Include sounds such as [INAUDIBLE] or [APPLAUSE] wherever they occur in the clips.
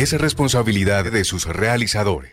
es responsabilidad de sus realizadores.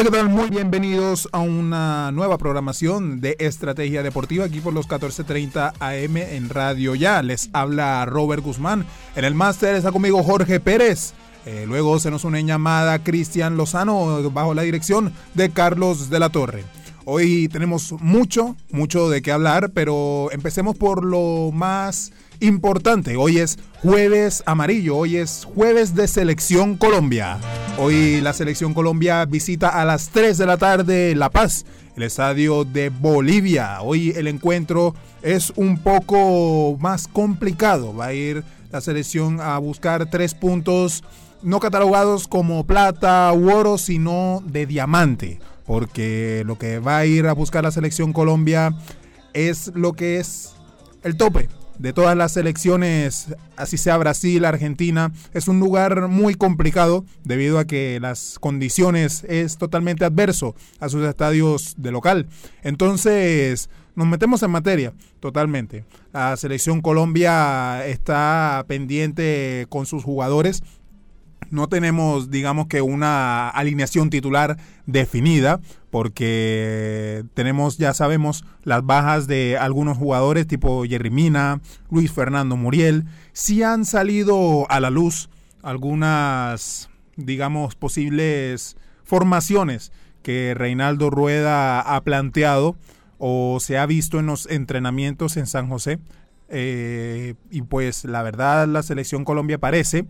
Hola, ¿qué? Muy bienvenidos a una nueva programación de Estrategia Deportiva aquí por los 14:30 AM en Radio Ya. Les habla Robert Guzmán. En el máster está conmigo Jorge Pérez. Eh, luego se nos une llamada Cristian Lozano bajo la dirección de Carlos de la Torre. Hoy tenemos mucho, mucho de qué hablar, pero empecemos por lo más importante. Hoy es jueves amarillo, hoy es jueves de selección Colombia. Hoy la selección Colombia visita a las 3 de la tarde La Paz, el estadio de Bolivia. Hoy el encuentro es un poco más complicado. Va a ir la selección a buscar tres puntos no catalogados como plata u oro, sino de diamante. Porque lo que va a ir a buscar la selección Colombia es lo que es el tope, de todas las selecciones, así sea Brasil, Argentina, es un lugar muy complicado debido a que las condiciones es totalmente adverso a sus estadios de local. Entonces, nos metemos en materia totalmente. La selección Colombia está pendiente con sus jugadores no tenemos, digamos que una alineación titular definida, porque tenemos, ya sabemos, las bajas de algunos jugadores tipo Jerry Mina, Luis Fernando Muriel. Sí han salido a la luz algunas, digamos, posibles formaciones que Reinaldo Rueda ha planteado o se ha visto en los entrenamientos en San José. Eh, y pues la verdad la selección Colombia parece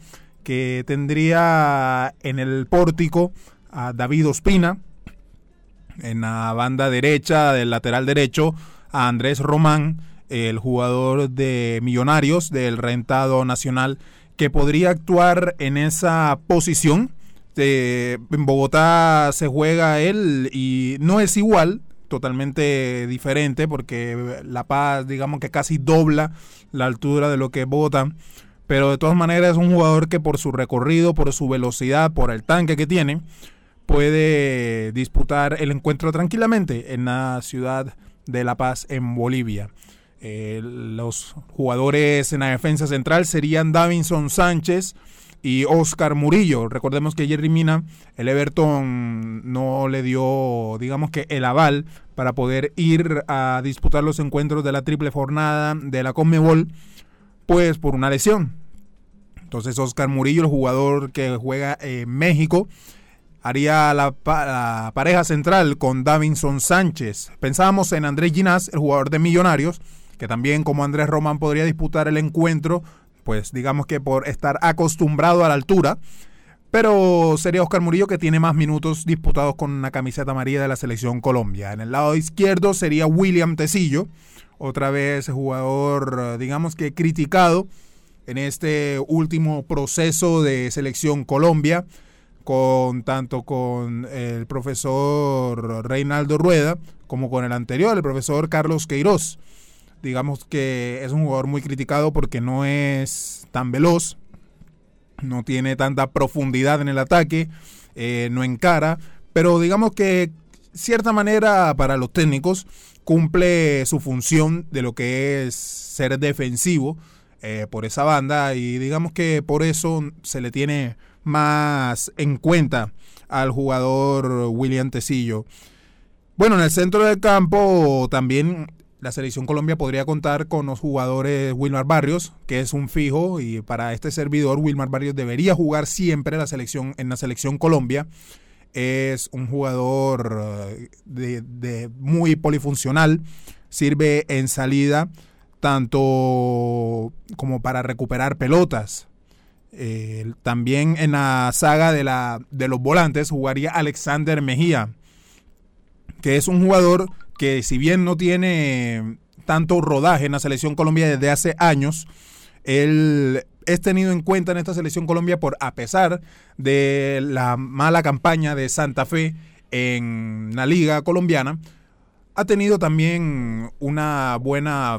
que tendría en el pórtico a David Ospina, en la banda derecha del lateral derecho a Andrés Román, el jugador de Millonarios del rentado nacional, que podría actuar en esa posición. en Bogotá se juega él y no es igual, totalmente diferente, porque La Paz, digamos que casi dobla la altura de lo que es Bogotá pero de todas maneras es un jugador que por su recorrido, por su velocidad, por el tanque que tiene, puede disputar el encuentro tranquilamente en la ciudad de La Paz, en Bolivia. Eh, los jugadores en la defensa central serían Davinson Sánchez y Oscar Murillo. Recordemos que Jerry Mina, el Everton no le dio, digamos que el aval para poder ir a disputar los encuentros de la triple jornada de la Conmebol pues por una lesión. Entonces Oscar Murillo, el jugador que juega en México, haría la, pareja central con Davinson Sánchez. Pensábamos en Andrés Ginás, el jugador de Millonarios, que también como Andrés Román podría disputar el encuentro, pues digamos que por estar acostumbrado a la altura. Pero sería Oscar Murillo que tiene más minutos disputados con una camiseta amarilla de la selección Colombia. En el lado izquierdo sería William Tecillo, otra vez jugador, digamos que criticado en este último proceso de selección Colombia, con tanto con el profesor Reinaldo Rueda como con el anterior, el profesor Carlos Queiroz. Digamos que es un jugador muy criticado porque no es tan veloz, no tiene tanta profundidad en el ataque, eh, no encara, pero digamos que cierta manera para los técnicos cumple su función de lo que es ser defensivo eh, por esa banda y digamos que por eso se le tiene más en cuenta al jugador William Tecillo. Bueno, en el centro del campo también la selección Colombia podría contar con los jugadores Wilmar Barrios, que es un fijo y para este servidor Wilmar Barrios debería jugar siempre la selección en la selección Colombia es un jugador eh, de, muy polifuncional, sirve en salida tanto como para recuperar pelotas. Eh, también en la saga de, la, de los volantes jugaría Alexander Mejía, que es un jugador que si bien no tiene tanto rodaje en la selección Colombia desde hace años, él es tenido en cuenta en esta selección Colombia por, a pesar de la mala campaña de Santa Fe en la liga colombiana, ha tenido también una buena,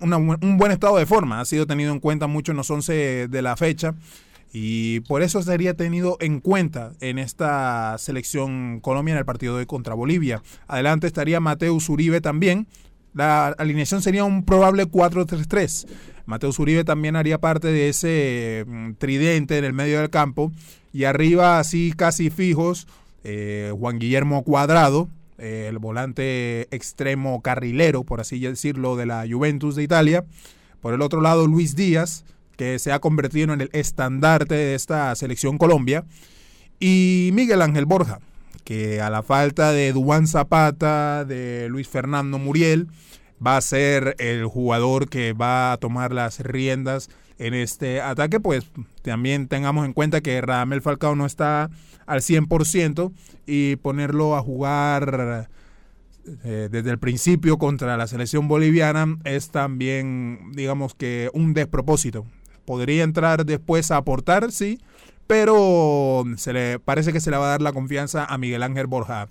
un buen estado de forma, ha sido tenido en cuenta mucho en los 11 de la fecha y por eso sería tenido en cuenta en esta selección Colombia en el partido de contra Bolivia. Adelante estaría Mateus Uribe también. La alineación sería un probable 4-3-3. Mateus Uribe también haría parte de ese mm, tridente en el medio del campo. Y arriba, así casi fijos, eh, Juan Guillermo Cuadrado, el volante extremo carrilero, por así decirlo, de la Juventus de Italia. Por el otro lado, Luis Díaz, que se ha convertido en el estandarte de esta selección Colombia. Y Miguel Ángel Borja, que a la falta de Duan Zapata, de Luis Fernando Muriel, va a ser el jugador que va a tomar las riendas en este ataque, pues también tengamos en cuenta que Radamel Falcao no está al 100% y ponerlo a jugar eh, desde el principio contra la selección boliviana es también, digamos que, un despropósito. Podría entrar después a aportar, sí, pero se le parece que se le va a dar la confianza a Miguel Ángel Borja.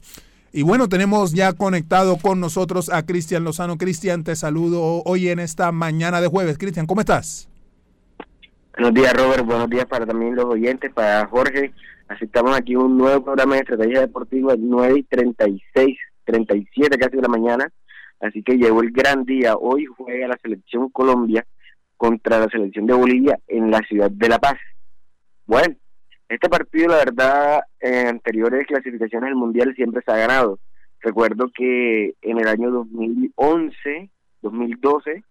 Y bueno, tenemos ya conectado con nosotros a Cristian Lozano. Cristian, te saludo hoy en esta mañana de jueves. Cristian, ¿cómo estás? Buenos días, Robert. Buenos días para también los oyentes, para Jorge. Aceptamos aquí un nuevo programa de estrategia deportiva, 9 y 36, 37 casi de la mañana. Así que llegó el gran día. Hoy juega la selección Colombia contra la selección de Bolivia en la ciudad de La Paz. Bueno, este partido, la verdad, en anteriores clasificaciones del Mundial siempre se ha ganado. Recuerdo que en el año 2011, 2012,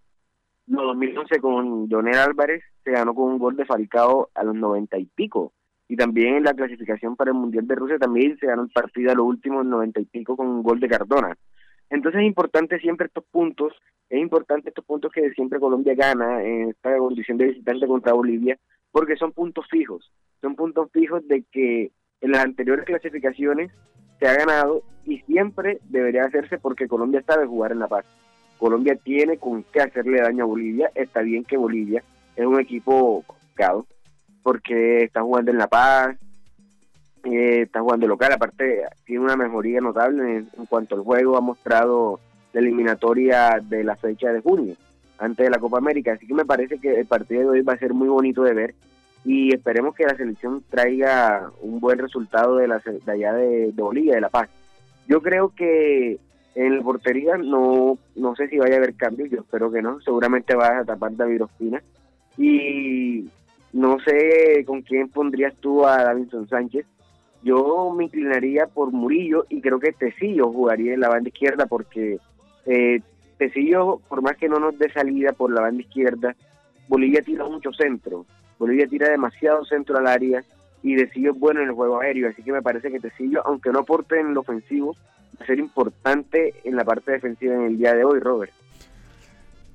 no, 2011 con Jonel Álvarez se ganó con un gol de Falcao a los noventa y pico. Y también en la clasificación para el Mundial de Rusia también se ganó el partido a los últimos noventa y pico con un gol de Cardona. Entonces es importante siempre estos puntos, es importante estos puntos que siempre Colombia gana en esta condición de visitante contra Bolivia, porque son puntos fijos, son puntos fijos de que en las anteriores clasificaciones se ha ganado y siempre debería hacerse porque Colombia sabe jugar en La Paz. Colombia tiene con qué hacerle daño a Bolivia, está bien que Bolivia es un equipo complicado porque está jugando en La Paz, eh, está jugando local, aparte tiene una mejoría notable en, cuanto al juego, ha mostrado la eliminatoria de la fecha de junio antes de la Copa América. Así que me parece que el partido de hoy va a ser muy bonito de ver y esperemos que la selección traiga un buen resultado de, la, de allá de, Bolivia, de La Paz. Yo creo que en la portería no, no sé si vaya a haber cambios, yo espero que no, seguramente va a tapar David Ospina. Y no sé con quién pondrías tú a Davinson Sánchez. Yo me inclinaría por Murillo y creo que Tecillo jugaría en la banda izquierda porque eh, Tecillo, por más que no nos dé salida por la banda izquierda, Bolivia tira mucho centro. Bolivia tira demasiado centro al área y Tecillo es bueno en el juego aéreo. Así que me parece que Tecillo, aunque no aporte en lo ofensivo, va a ser importante en la parte defensiva en el día de hoy, Robert.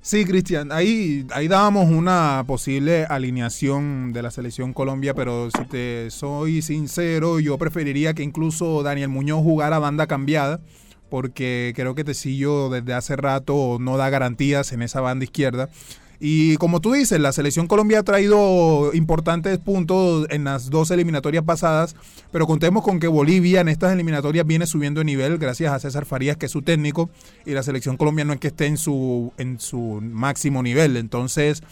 Sí, Cristian, ahí, ahí dábamos una posible alineación de la selección Colombia, pero si te soy sincero, yo preferiría que incluso Daniel Muñoz jugara banda cambiada porque creo que Tecillo desde hace rato no da garantías en esa banda izquierda. Y como tú dices, la selección Colombia ha traído importantes puntos en las dos eliminatorias pasadas, pero contemos con que Bolivia en estas eliminatorias viene subiendo de nivel gracias a César Farías, que es su técnico, y la selección Colombia no es que esté en su, en su máximo nivel. Entonces,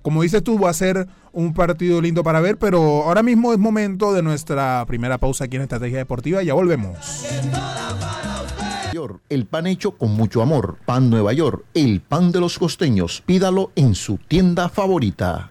como dices tú, va a ser un partido lindo para ver, pero ahora mismo es momento de nuestra primera pausa aquí en Estrategia Deportiva. Ya volvemos. El pan hecho con mucho amor. Pan Nueva York, el pan de los costeños. Pídalo en su tienda favorita.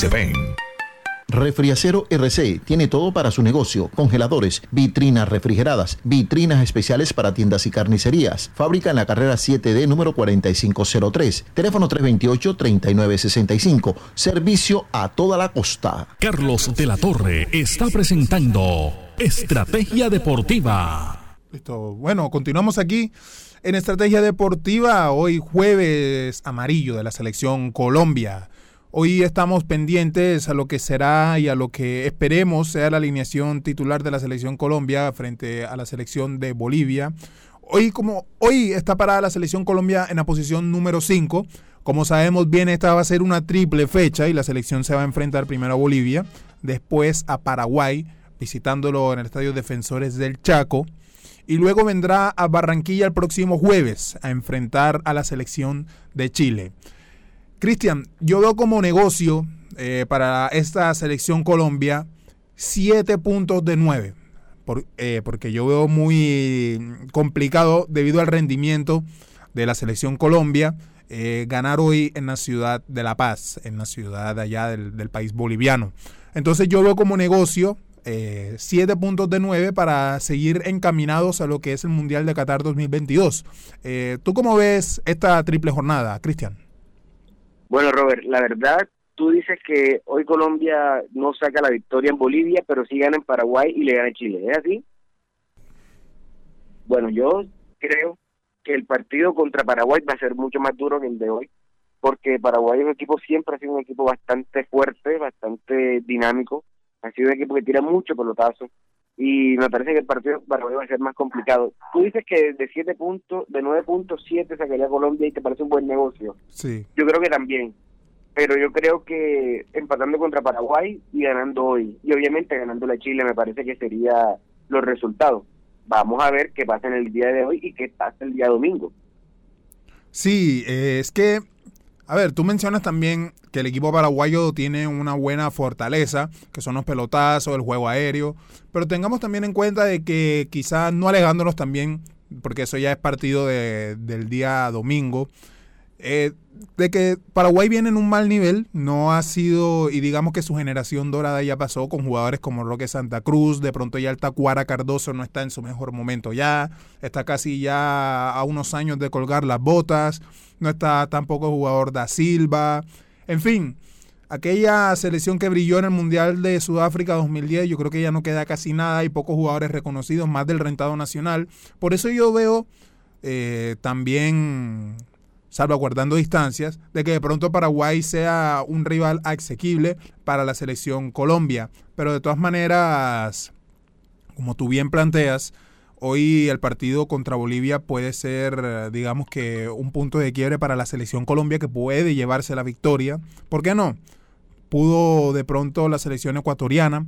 se ven. Refriacero RC tiene todo para su negocio: congeladores, vitrinas refrigeradas, vitrinas especiales para tiendas y carnicerías. Fábrica en la carrera 7D número 4503. Teléfono 328-3965. Servicio a toda la costa. Carlos de la Torre está presentando Estrategia Deportiva. Listo. Bueno, continuamos aquí en Estrategia Deportiva. Hoy jueves amarillo de la selección Colombia. Hoy estamos pendientes a lo que será y a lo que esperemos sea la alineación titular de la selección Colombia frente a la selección de Bolivia. Hoy como hoy está parada la selección Colombia en la posición número 5. Como sabemos bien, esta va a ser una triple fecha y la selección se va a enfrentar primero a Bolivia, después a Paraguay, visitándolo en el Estadio Defensores del Chaco, y luego vendrá a Barranquilla el próximo jueves a enfrentar a la selección de Chile. Cristian, yo veo como negocio eh, para esta selección Colombia 7 puntos de 9. Por, eh, porque yo veo muy complicado debido al rendimiento de la selección Colombia eh, ganar hoy en la ciudad de La Paz, en la ciudad allá del, país boliviano. Entonces yo veo como negocio 7 puntos de 9 para seguir encaminados a lo que es el Mundial de Qatar 2022. ¿Tú cómo ves esta triple jornada, Cristian? Bueno, Robert, la verdad, tú dices que hoy Colombia no saca la victoria en Bolivia, pero sí gana en Paraguay y le gana Chile. ¿Es así? Bueno, yo creo que el partido contra Paraguay va a ser mucho más duro que el de hoy, porque Paraguay es un equipo, siempre ha sido un equipo bastante fuerte, bastante dinámico, ha sido un equipo que tira mucho pelotazo, y me parece que el partido Paraguay va a ser más complicado. Tú dices que de 7 puntos, de 9 puntos, 7 sacaría Colombia y te parece un buen negocio. Sí. Yo creo que también. Pero yo creo que empatando contra Paraguay y ganando hoy, y obviamente ganando la Chile, me parece que sería los resultados. Vamos a ver qué pasa en el día de hoy y qué pasa el día domingo. Sí, eh, es que, a ver, tú mencionas también que el equipo paraguayo tiene una buena fortaleza, que son los pelotazos, el juego aéreo, pero tengamos también en cuenta de que quizás no alejándonos también, porque eso ya es partido de, del día domingo, eh, de que Paraguay viene en un mal nivel, no ha sido, y digamos que su generación dorada ya pasó con jugadores como Roque Santa Cruz, de pronto ya el Tacuara Cardoso no está en su mejor momento ya, está casi ya a unos años de colgar las botas, no está tampoco el jugador da Silva, en fin, aquella selección que brilló en el Mundial de Sudáfrica 2010, yo creo que ya no queda casi nada, hay pocos jugadores reconocidos, más del rentado nacional. Por eso yo veo eh, también, salvaguardando distancias, de que de pronto Paraguay sea un rival asequible para la selección Colombia. Pero de todas maneras, como tú bien planteas, Hoy el partido contra Bolivia puede ser, digamos que, un punto de quiebre para la selección Colombia que puede llevarse la victoria. ¿Por qué no? Pudo de pronto la selección ecuatoriana.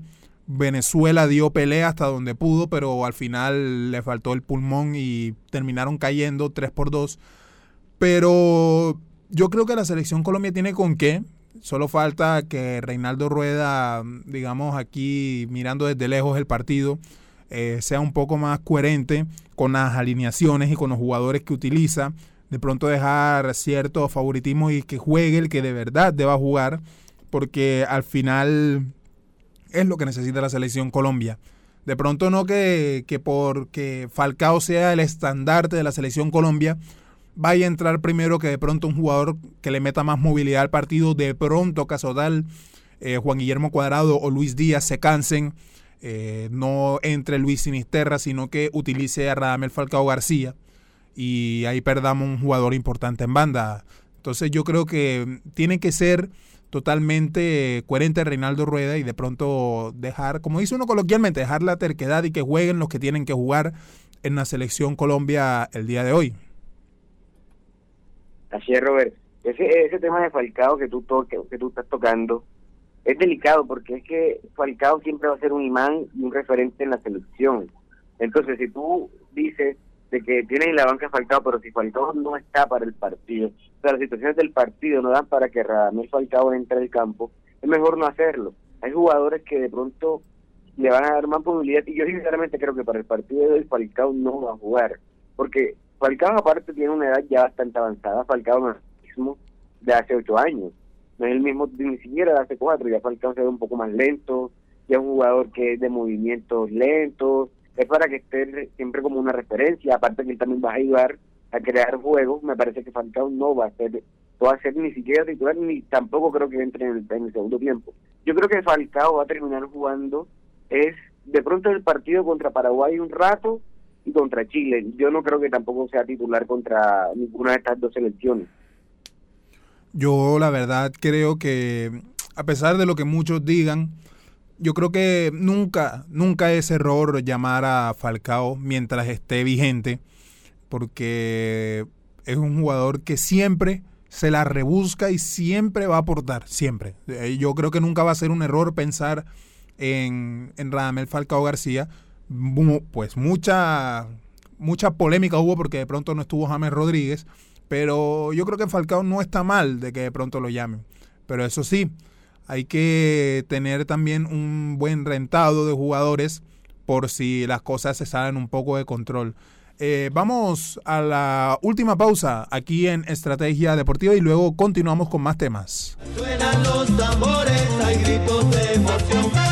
Venezuela dio pelea hasta donde pudo, pero al final le faltó el pulmón y terminaron cayendo 3 por 2. Pero yo creo que la selección Colombia tiene con qué. Solo falta que Reinaldo Rueda, digamos aquí mirando desde lejos el partido, eh, sea un poco más coherente con las alineaciones y con los jugadores que utiliza. De pronto dejar cierto favoritismo y que juegue el que de verdad deba jugar, porque al final es lo que necesita la selección Colombia. De pronto no que, que porque Falcao sea el estandarte de la selección Colombia, vaya a entrar primero que de pronto un jugador que le meta más movilidad al partido, de pronto caso tal, eh, Juan Guillermo Cuadrado o Luis Díaz se cansen, eh, no entre Luis Sinisterra, sino que utilice a Radamel Falcao García y ahí perdamos un jugador importante en banda. Entonces yo creo que tiene que ser totalmente coherente Reinaldo Rueda y de pronto dejar, como dice uno coloquialmente, dejar la terquedad y que jueguen los que tienen que jugar en la selección Colombia el día de hoy. Así es, Robert. Ese, ese tema de Falcao que tú, toque, que tú estás tocando es delicado porque es que Falcao siempre va a ser un imán y un referente en la selección. Entonces, si tú dices de que tienes en la banca Falcao, pero si Falcao no está para el partido, o sea, las situaciones del partido no dan para que Radamel Falcao entre al campo, es mejor no hacerlo. Hay jugadores que de pronto le van a dar más movilidad y yo sinceramente creo que para el partido de hoy Falcao no va a jugar, porque Falcao aparte tiene una edad ya bastante avanzada, Falcao no es el mismo de hace ocho años, no es el mismo ni siquiera de hace cuatro, ya Falcao se ve un poco más lento, ya es un jugador que es de movimientos lentos, es para que esté siempre como una referencia, aparte que él también va a ayudar a crear juegos, me parece que Falcao no va a ser, no va a ser ni siquiera titular, ni tampoco creo que entre en el, en el segundo tiempo. Yo creo que Falcao va a terminar jugando, es de pronto el partido contra Paraguay un rato y contra Chile. Yo no creo que tampoco sea titular contra ninguna de estas dos selecciones. Yo la verdad creo que a pesar de lo que muchos digan, yo creo que nunca, nunca es error llamar a Falcao mientras esté vigente, porque es un jugador que siempre se la rebusca y siempre va a aportar, siempre. Eh, yo creo que nunca va a ser un error pensar en, en Radamel Falcao García. Pues mucha, mucha polémica hubo porque de pronto no estuvo James Rodríguez, pero yo creo que Falcao no está mal de que de pronto lo llamen. Pero eso sí, hay que tener también un buen rentado de jugadores por si las cosas se salen un poco de control. Eh, vamos a la última pausa aquí en Estrategia Deportiva y luego continuamos con más temas. Suenan los tambores, hay gritos de emoción.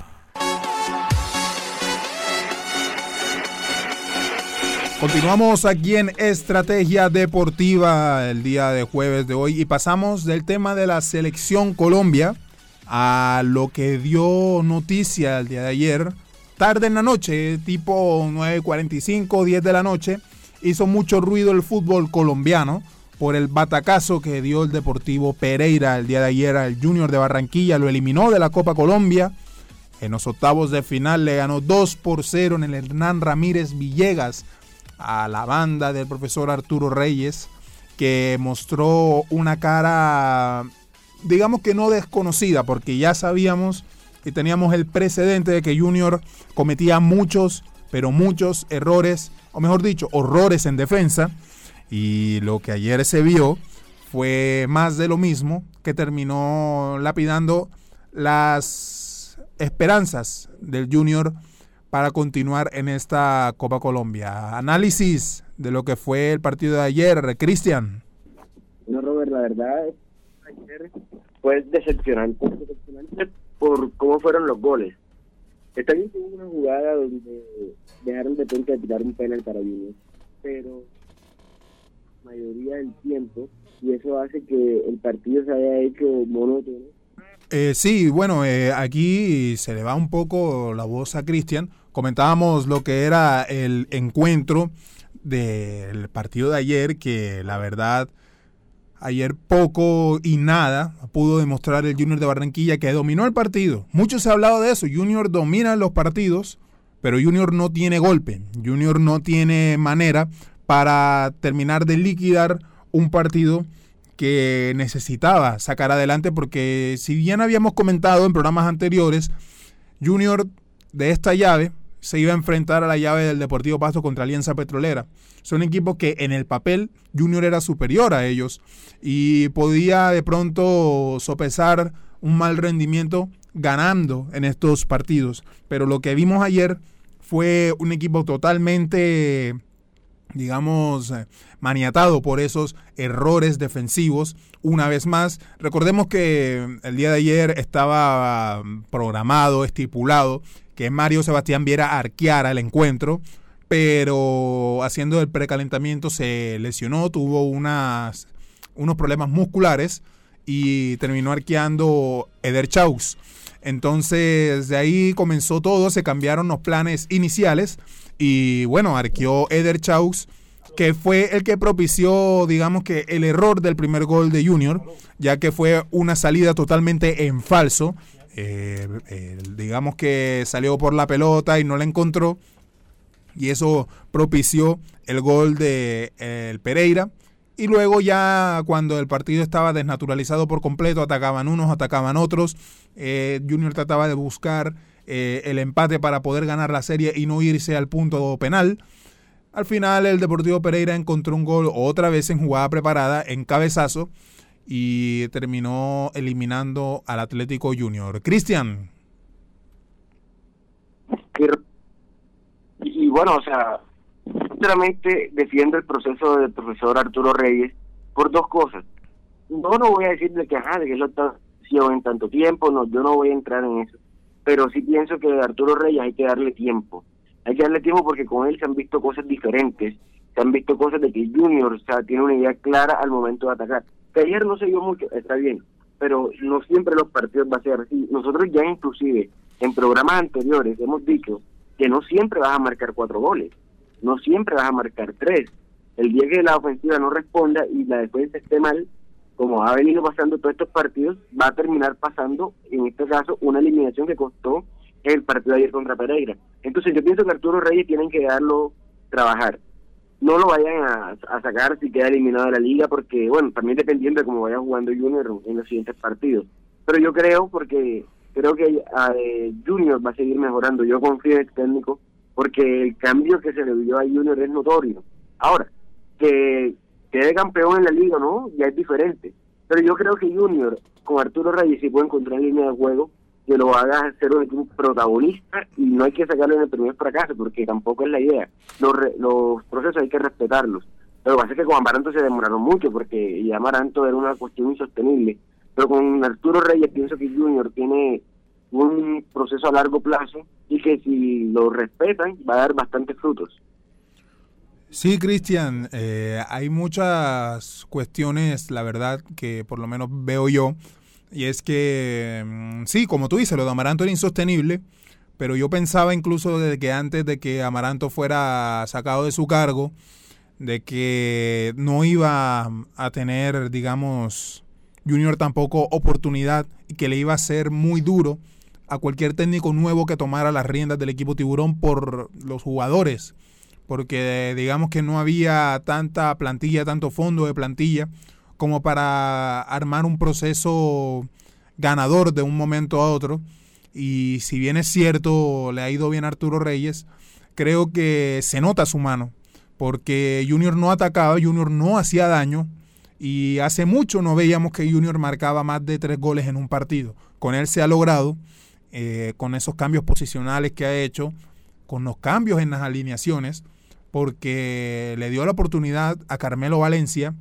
Continuamos aquí en Estrategia Deportiva el día de jueves de hoy y pasamos del tema de la selección Colombia a lo que dio noticia el día de ayer tarde en la noche, tipo 9.45, 10 de la noche, hizo mucho ruido el fútbol colombiano por el batacazo que dio el Deportivo Pereira el día de ayer al Junior de Barranquilla, lo eliminó de la Copa Colombia. En los octavos de final le ganó 2 por 0 en el Hernán Ramírez Villegas a la banda del profesor Arturo Reyes, que mostró una cara, digamos que no desconocida, porque ya sabíamos y teníamos el precedente de que Junior cometía muchos, pero muchos errores, o mejor dicho, horrores en defensa. Y lo que ayer se vio fue más de lo mismo que terminó lapidando las esperanzas del Junior para continuar en esta Copa Colombia. Análisis de lo que fue el partido de ayer, Cristian. No, Robert, la verdad, ayer fue decepcionante, decepcionante por cómo fueron los goles. Está bien que hubo una jugada donde dejaron de pronto de tirar un penal para Junior, pero la mayoría del tiempo, y eso hace que el partido se haya hecho monótono. Eh, sí, bueno, eh, aquí se le va un poco la voz a Cristian. Comentábamos lo que era el encuentro del partido de ayer, que la verdad Ayer poco y nada pudo demostrar el Junior de Barranquilla que dominó el partido. Mucho se ha hablado de eso. Junior domina los partidos, pero Junior no tiene golpe. Junior no tiene manera para terminar de liquidar un partido que necesitaba sacar adelante porque si bien habíamos comentado en programas anteriores, Junior de esta llave se iba a enfrentar a la llave del Deportivo Pasto contra Alianza Petrolera. Son equipos que en el papel Junior era superior a ellos y podía de pronto sopesar un mal rendimiento ganando en estos partidos. Pero lo que vimos ayer fue un equipo totalmente digamos, maniatado por esos errores defensivos. Una vez más, recordemos que el día de ayer estaba programado, estipulado, que Mario Sebastián Viera arqueara el encuentro, pero haciendo el precalentamiento se lesionó, tuvo unos problemas musculares y terminó arqueando Eder Chaux. Entonces de ahí comenzó todo, se cambiaron los planes iniciales y bueno, arqueó Eder Chaux que fue el que propició, digamos que el error del primer gol de Junior, ya que fue una salida totalmente en falso eh, eh, digamos que salió por la pelota y no la encontró. Y eso propició el gol de el Pereira. Y luego ya cuando el partido estaba desnaturalizado por completo, atacaban unos, atacaban otros. Eh, Junior trataba de buscar el empate para poder ganar la serie y no irse al punto penal. Al final el Deportivo Pereira encontró un gol otra vez en jugada preparada, en cabezazo, y terminó eliminando al Atlético Junior. Cristian. Y, bueno, o sea, sinceramente defiendo el proceso del profesor Arturo Reyes por dos cosas. No, no voy a decirle que, ajá, de que lo está en tanto tiempo, no, yo no voy a entrar en eso. Pero sí pienso que Arturo Reyes hay que darle tiempo. Hay que darle tiempo porque con él se han visto cosas diferentes. Se han visto cosas de que Junior o sea, tiene una idea clara al momento de atacar que ayer no se vio mucho, está bien, pero no siempre los partidos va a ser así. Nosotros ya inclusive en programas anteriores hemos dicho que no siempre vas a marcar cuatro goles, no siempre vas a marcar tres. El día que la ofensiva no responda y la defensa esté mal, como ha venido pasando todos estos partidos, va a terminar pasando, en este caso, una eliminación que costó el partido de ayer contra Pereira. Entonces yo pienso que Arturo Reyes tienen que darlo trabajar no lo vayan a, sacar si queda eliminado de la liga, porque, bueno, también dependiendo de cómo vaya jugando Junior en los siguientes partidos. Pero yo creo, porque creo que eh, Junior va a seguir mejorando. Yo confío en el técnico, porque el cambio que se le dio a Junior es notorio. Ahora, que quede campeón en la liga, ¿no? Ya es diferente. Pero yo creo que Junior, con Arturo Reyes, si puede encontrar línea de juego, que lo haga ser un equipo protagonista y no hay que sacarlo en el primer fracaso porque tampoco es la idea. Los, los procesos hay que respetarlos. Lo que pasa es que con Amaranto se demoraron mucho porque ya Amaranto era una cuestión insostenible. Pero con Arturo Reyes pienso que Junior tiene un proceso a largo plazo y que si lo respetan va a dar bastantes frutos. Sí, Cristian, eh, hay muchas cuestiones, la verdad, que por lo menos veo yo, y es que, mm, sí, como tú dices, lo de Amaranto era insostenible, pero yo pensaba incluso desde que antes de que Amaranto fuera sacado de su cargo, de que no iba a tener, digamos, Junior tampoco oportunidad y que le iba a ser muy duro a cualquier técnico nuevo que tomara las riendas del equipo tiburón por los jugadores, porque digamos que no había tanta plantilla, tanto fondo de plantilla como para armar un proceso ganador de un momento a otro. Y si bien es cierto, le ha ido bien Arturo Reyes, creo que se nota su mano, porque Junior no atacaba, Junior no hacía daño, y hace mucho no veíamos que Junior marcaba más de tres goles en un partido. Con él se ha logrado, eh, con esos cambios posicionales que ha hecho, con los cambios en las alineaciones, porque le dio la oportunidad a Carmelo Valencia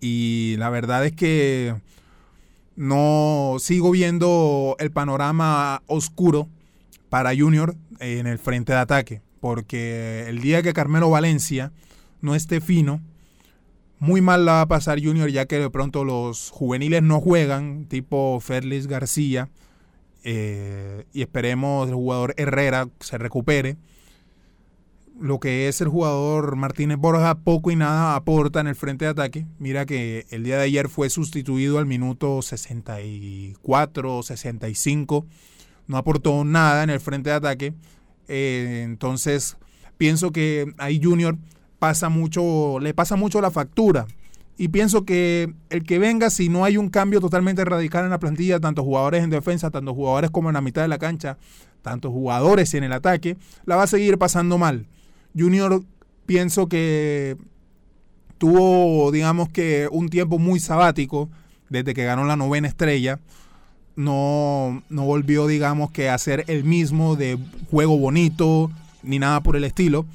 y la verdad es que no sigo viendo el panorama oscuro para Junior en el frente de ataque, porque el día que Carmelo Valencia no esté fino, muy mal la va a pasar Junior ya que de pronto los juveniles no juegan, tipo Félix García, eh, y esperemos el jugador Herrera se recupere. Lo que es el jugador Martínez Borja poco y nada aporta en el frente de ataque. Mira que el día de ayer fue sustituido al minuto 64, 65. No aportó nada en el frente de ataque. Eh, entonces pienso que ahí Junior pasa mucho, le pasa mucho la factura. Y pienso que el que venga, si no hay un cambio totalmente radical en la plantilla, tanto jugadores en defensa, tanto jugadores como en la mitad de la cancha, tanto jugadores en el ataque, la va a seguir pasando mal. Junior pienso que tuvo, digamos que, un tiempo muy sabático desde que ganó la novena estrella. No, no volvió, digamos que, a ser el mismo de juego bonito ni nada por el estilo.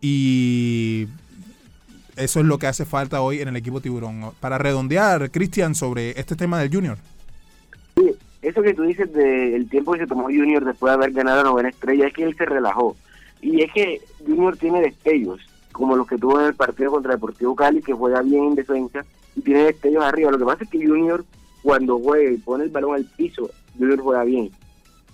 Y eso es lo que hace falta hoy en el equipo tiburón. Para redondear, Cristian, sobre este tema del Junior. Sí, eso que tú dices del tiempo que se tomó Junior después de haber ganado la novena estrella es que él se relajó. Y es que Junior tiene destellos, como los que tuvo en el partido contra Deportivo Cali, que juega bien en defensa y tiene destellos arriba. Lo que pasa es que Junior, cuando juega y pone el balón al piso, Junior juega bien.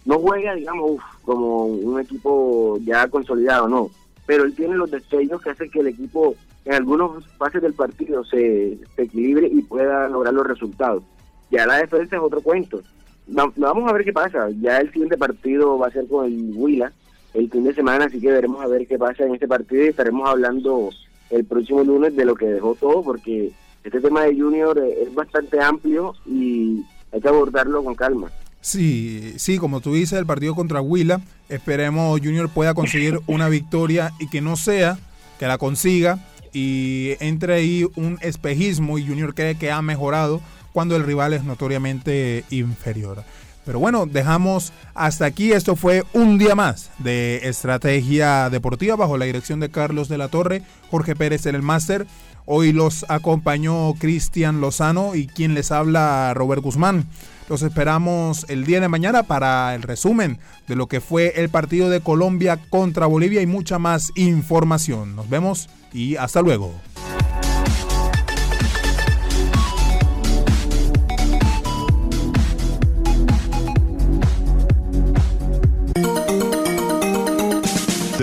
No juega, digamos, como un equipo ya consolidado, no pero él tiene los destellos que hacen que el equipo en algunos fases del partido se, equilibre y pueda lograr los resultados. Ya la defensa es otro cuento. vamos a ver qué pasa. Ya el siguiente partido va a ser con el Huila el fin de semana, así que veremos a ver qué pasa en este partido y estaremos hablando el próximo lunes de lo que dejó todo, porque este tema de Junior es bastante amplio y hay que abordarlo con calma. Sí, sí, como tú dices, el partido contra Huila, esperemos Junior pueda conseguir [LAUGHS] una victoria y que no sea que la consiga y entre ahí un espejismo y Junior cree que ha mejorado cuando el rival es notoriamente inferior. Pero bueno, dejamos hasta aquí. Esto fue un día más de Estrategia Deportiva bajo la dirección de Carlos de la Torre, Jorge Pérez en el máster. Hoy los acompañó Cristian Lozano y quien les habla Robert Guzmán. Los esperamos el día de mañana para el resumen de lo que fue el partido de Colombia contra Bolivia y mucha más información. Nos vemos y hasta luego.